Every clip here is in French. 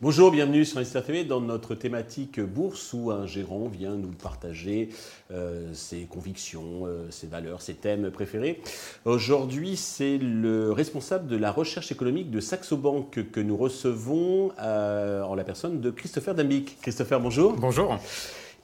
Bonjour, bienvenue sur Investir TV dans notre thématique bourse où un gérant vient nous partager euh, ses convictions, euh, ses valeurs, ses thèmes préférés. Aujourd'hui, c'est le responsable de la recherche économique de Saxo Bank que nous recevons euh, en la personne de Christopher Dambic. Christopher, bonjour. Bonjour.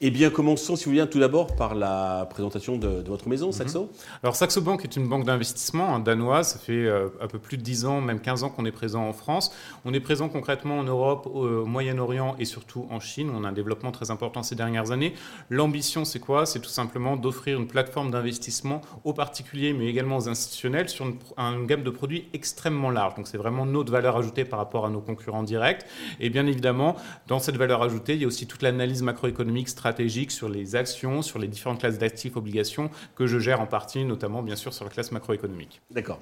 Eh bien, commençons, si vous voulez, tout d'abord par la présentation de, votre maison, mhm. Saxo. Alors, Saxo Bank est une banque d'investissement hein, danoise. Ça fait euh, un peu plus de 10 ans, même 15 ans qu'on est présent en France. On est présent concrètement en Europe, au, Moyen-Orient et surtout en Chine. On a un développement très important ces dernières années. L'ambition, c'est quoi? C'est tout simplement d'offrir une plateforme d'investissement aux particuliers, mais également aux institutionnels, sur une, gamme de produits extrêmement large. Donc, c'est vraiment notre valeur ajoutée par rapport à nos concurrents directs. Et bien évidemment, dans cette valeur ajoutée, il y a aussi toute l'analyse macroéconomique stratégique stratégique sur les actions, sur les différentes classes d'actifs, obligations que je gère en partie, notamment bien sûr sur la classe macroéconomique. D'accord.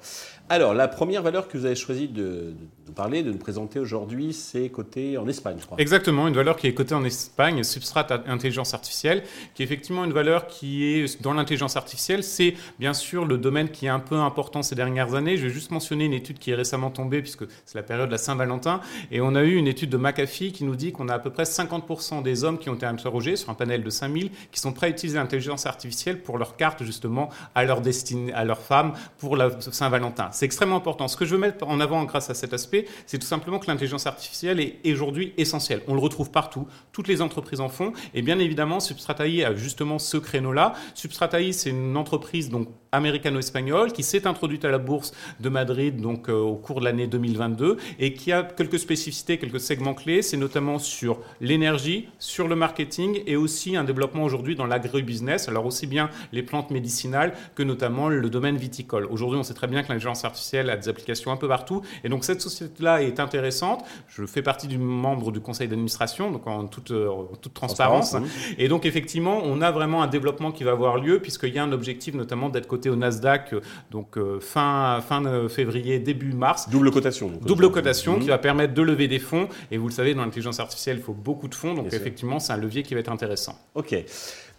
Alors, la première valeur que vous avez choisi de, nous parler, de nous présenter aujourd'hui, c'est cotée en Espagne, je crois. Exactement, une valeur qui est cotée en Espagne, Substrat Intelligence Artificielle, qui est effectivement une valeur qui est dans l'intelligence artificielle. C'est bien sûr le domaine qui est un peu important ces dernières années. Je vais juste mentionner une étude qui est récemment tombée, puisque c'est la période de la Saint-Valentin, et on a eu une étude de McAfee qui nous dit qu'on a à peu près 50% des hommes qui ont été interrogés sur un panel de 5000 qui sont prêts à utiliser l'intelligence artificielle pour leur carte justement à leur destinée, à leur femme pour la Saint-Valentin. C'est extrêmement important. Ce que je veux mettre en avant grâce à cet aspect, c'est tout simplement que l'intelligence artificielle est aujourd'hui essentielle. On le retrouve partout. Toutes les entreprises en font. Et bien évidemment, Substratae a justement ce créneau-là. Substratae, c'est une entreprise donc américano-espagnole qui s'est introduite à la bourse de Madrid donc euh, au cours de l'année 2022 et qui a quelques spécificités, quelques segments clés. C'est notamment sur l'énergie, sur le marketing et aussi un développement aujourd'hui dans l'agribusiness. Alors aussi bien les plantes médicinales que notamment le domaine viticole. Aujourd'hui, on sait très bien que l'intelligence artificielle a des applications un peu partout et donc cette société-là est intéressante. Je fais partie du membre du conseil d'administration, donc en toute, euh, toute transparence. Et donc effectivement, on a vraiment un développement qui va avoir lieu puisqu'il y a un objectif notamment d'être au Nasdaq, euh, donc euh, fin, fin février, début mars. Double cotation. Double cotation qui va permettre de lever des fonds. Et vous le savez, dans l'intelligence artificielle, il faut beaucoup de fonds. Donc effectivement, c'est un levier qui va être intéressant. Ok.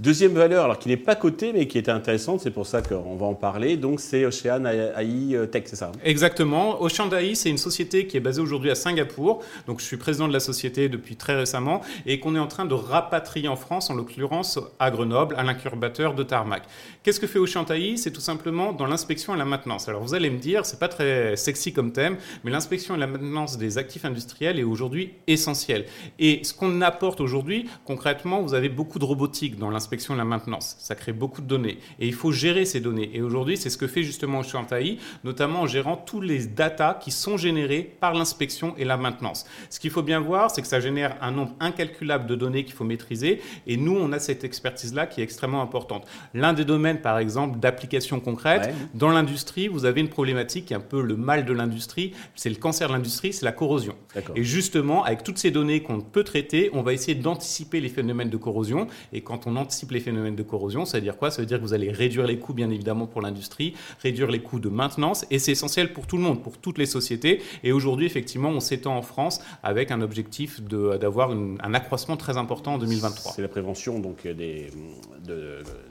Deuxième valeur, alors qui n'est pas cotée, mais qui était intéressante, c'est pour ça qu'on va en parler. Donc c'est Ocean AI euh, Tech, c'est ça Exactement. Ocean AI, c'est une société qui est basée aujourd'hui à Singapour. Donc je suis président de la société depuis très récemment et qu'on est en train de rapatrier en France, en l'occurrence à Grenoble, à l'incubateur de Tarmac. Qu'est-ce que fait Ocean AI C'est tout simplement dans l'inspection et la maintenance. Alors vous allez me dire, c'est pas très sexy comme thème, mais l'inspection et la maintenance des actifs industriels est aujourd'hui essentielle. Et ce qu'on apporte aujourd'hui, concrètement, vous avez beaucoup de robotique dans l'inspection et la maintenance. Ça crée beaucoup de données. Et il faut gérer ces données. Et aujourd'hui, c'est ce que fait justement Chantai, notamment en gérant tous les datas qui sont générés par l'inspection et la maintenance. Ce qu'il faut bien voir, c'est que ça génère un nombre incalculable de données qu'il faut maîtriser. Et nous, on a cette expertise-là qui est extrêmement importante. L'un des domaines, par exemple, d'application concrète, dans l'industrie, vous avez une problématique qui est un peu le mal de l'industrie. C'est le cancer de l'industrie, c'est la corrosion. Et justement, avec toutes ces données qu'on peut traiter, on va essayer d'anticiper les phénomènes de corrosion. Et quand on anticipe les phénomènes de corrosion. Ça veut dire quoi? Ça veut dire que vous allez réduire les coûts, bien évidemment, pour l'industrie, réduire les coûts de maintenance, et c'est essentiel pour tout le monde, pour toutes les sociétés. Et aujourd'hui, effectivement, on s'étend en France avec un objectif d'avoir un accroissement très important en 2023. C'est la prévention donc des, de, de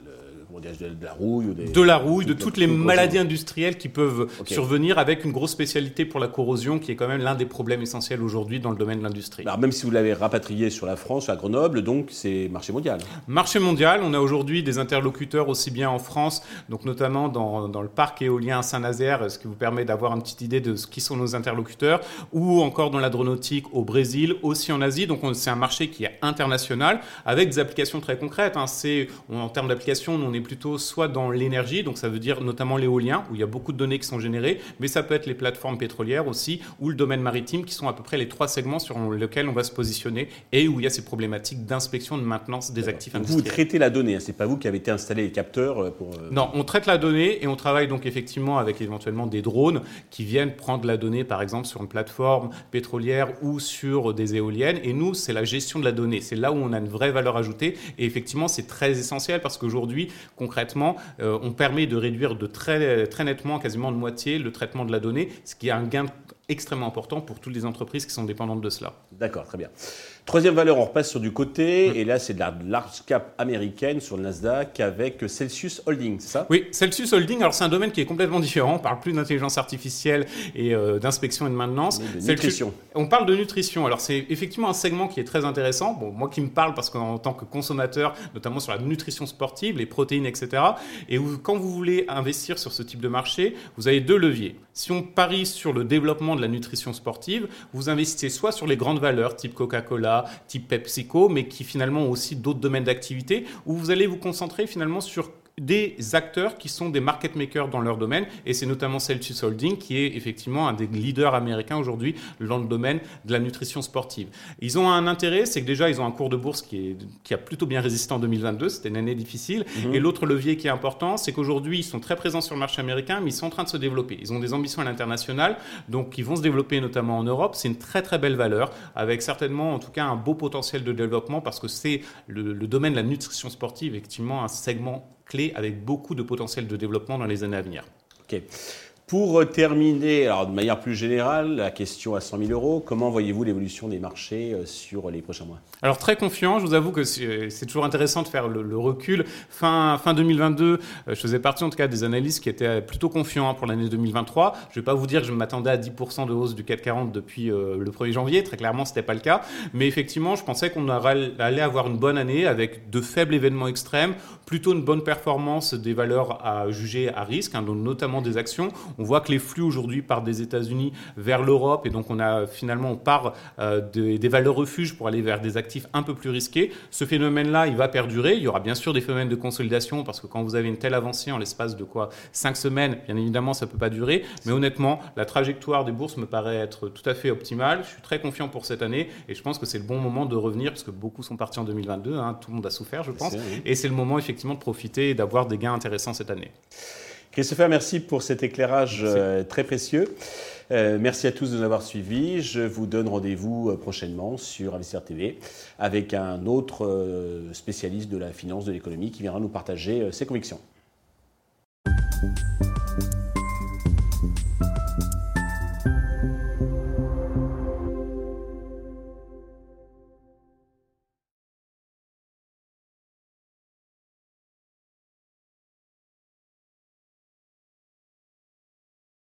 la rouille ou De la rouille, de toutes les maladies industrielles qui peuvent survenir avec une grosse spécialité pour la corrosion qui est quand même l'un des problèmes essentiels aujourd'hui dans le domaine de l'industrie. Alors même si vous l'avez rapatrié sur la France, à Grenoble, donc c'est marché mondial. Marché mondial, on a aujourd'hui des interlocuteurs aussi bien en France, donc notamment dans, dans le parc éolien Saint-Nazaire, ce qui vous permet d'avoir une petite idée de ce qui sont nos interlocuteurs, ou encore dans l'adronautique au Brésil, aussi en Asie. Donc c'est un marché qui est international avec des applications très concrètes. Hein. C'est en termes d'applications, on est plutôt soit dans l'énergie, donc ça veut dire notamment l'éolien, où il y a beaucoup de données qui sont générées, mais ça peut être les plateformes pétrolières aussi, ou le domaine maritime, qui sont à peu près les trois segments sur lesquels on va se positionner, et où il y a ces problématiques d'inspection, de maintenance des actifs industriels. Vous traitez la donnée, hein, c'est pas vous qui avez été installé les capteurs euh, pour... Euh, non, on traite la donnée, et on travaille donc effectivement avec éventuellement des drones qui viennent prendre la donnée, par exemple, sur une plateforme pétrolière ou sur des éoliennes, et nous, c'est la gestion de la donnée, c'est là où on a une vraie valeur ajoutée, et effectivement, c'est très essentiel parce qu'aujourd'hui, concrètement, euh, on permet de réduire de très, très nettement, quasiment de moitié, le traitement de la donnée, ce qui est un gain extrêmement important pour toutes les entreprises qui sont dépendantes de cela. D'accord, très bien. Troisième valeur, on repasse sur du côté, mm. et là c'est de la large cap américaine sur le Nasdaq avec Celsius Holding, c'est ça? Oui, Celsius Holding, alors c'est un domaine qui est complètement différent, on parle plus d'intelligence artificielle et euh, d'inspection et de maintenance. de nutrition. On parle de nutrition, alors c'est effectivement un segment qui est très intéressant, bon, moi qui me parle parce qu'en tant que consommateur, notamment sur la nutrition sportive, les protéines, etc., et quand vous voulez investir sur ce type de marché, vous avez deux leviers. Si on parie sur le développement de la nutrition sportive, vous investissez soit sur les grandes valeurs type Coca-Cola, type PepsiCo, mais qui finalement ont aussi d'autres domaines d'activité, où vous allez vous concentrer finalement sur des acteurs qui sont des market makers dans leur domaine, et c'est notamment Celsius Holding qui est effectivement un des leaders américains aujourd'hui dans le domaine de la nutrition sportive. Ils ont un intérêt, c'est que déjà ils ont un cours de bourse qui, est, qui a plutôt bien résisté en 2022, c'était une année difficile, mhm. et l'autre levier qui est important, c'est qu'aujourd'hui ils sont très présents sur le marché américain, mais ils sont en train de se développer. Ils ont des ambitions à l'international, donc ils vont se développer notamment en Europe. C'est une très très belle valeur, avec certainement en tout cas un beau potentiel de développement, parce que c'est le, le domaine de la nutrition sportive, effectivement, un segment clé avec beaucoup de potentiel de développement dans les années à venir. Pour terminer, alors de manière plus générale, la question à 100 000 euros, comment voyez-vous l'évolution des marchés euh, sur les prochains mois? Alors très confiant, je vous avoue que c'est toujours intéressant de faire le, recul. Fin, fin 2022, euh, je faisais partie en tout cas des analystes qui étaient plutôt confiants pour l'année 2023. Je ne vais pas vous dire que je m'attendais à 10% de hausse du CAC 40 depuis euh, le 1er janvier, très clairement ce n'était pas le cas. Mais effectivement, je pensais qu'on allait avoir une bonne année avec de faibles événements extrêmes, plutôt une bonne performance des valeurs à juger à risque, hein, notamment des actions. On voit que les flux aujourd'hui partent des États-Unis vers l'Europe et donc on a finalement on part euh, des valeurs refuges pour aller vers des actifs un peu plus risqués. Ce phénomène-là, il va perdurer. Il y aura bien sûr des phénomènes de consolidation parce que quand vous avez une telle avancée en l'espace de quoi cinq semaines, bien évidemment, ça peut pas durer. Mais honnêtement, la trajectoire des bourses me paraît être tout à fait optimale. Je suis très confiant pour cette année et je pense que c'est le bon moment de revenir parce que beaucoup sont partis en 2022. Hein. tout le monde a souffert, je pense. Et c'est le moment effectivement de profiter et d'avoir des gains intéressants cette année. Christopher, merci pour cet éclairage euh, très précieux. Euh, merci à tous de nous avoir suivis. Je vous donne rendez-vous euh, prochainement sur Investir TV avec un autre spécialiste de la finance, de l'économie qui viendra nous partager ses convictions.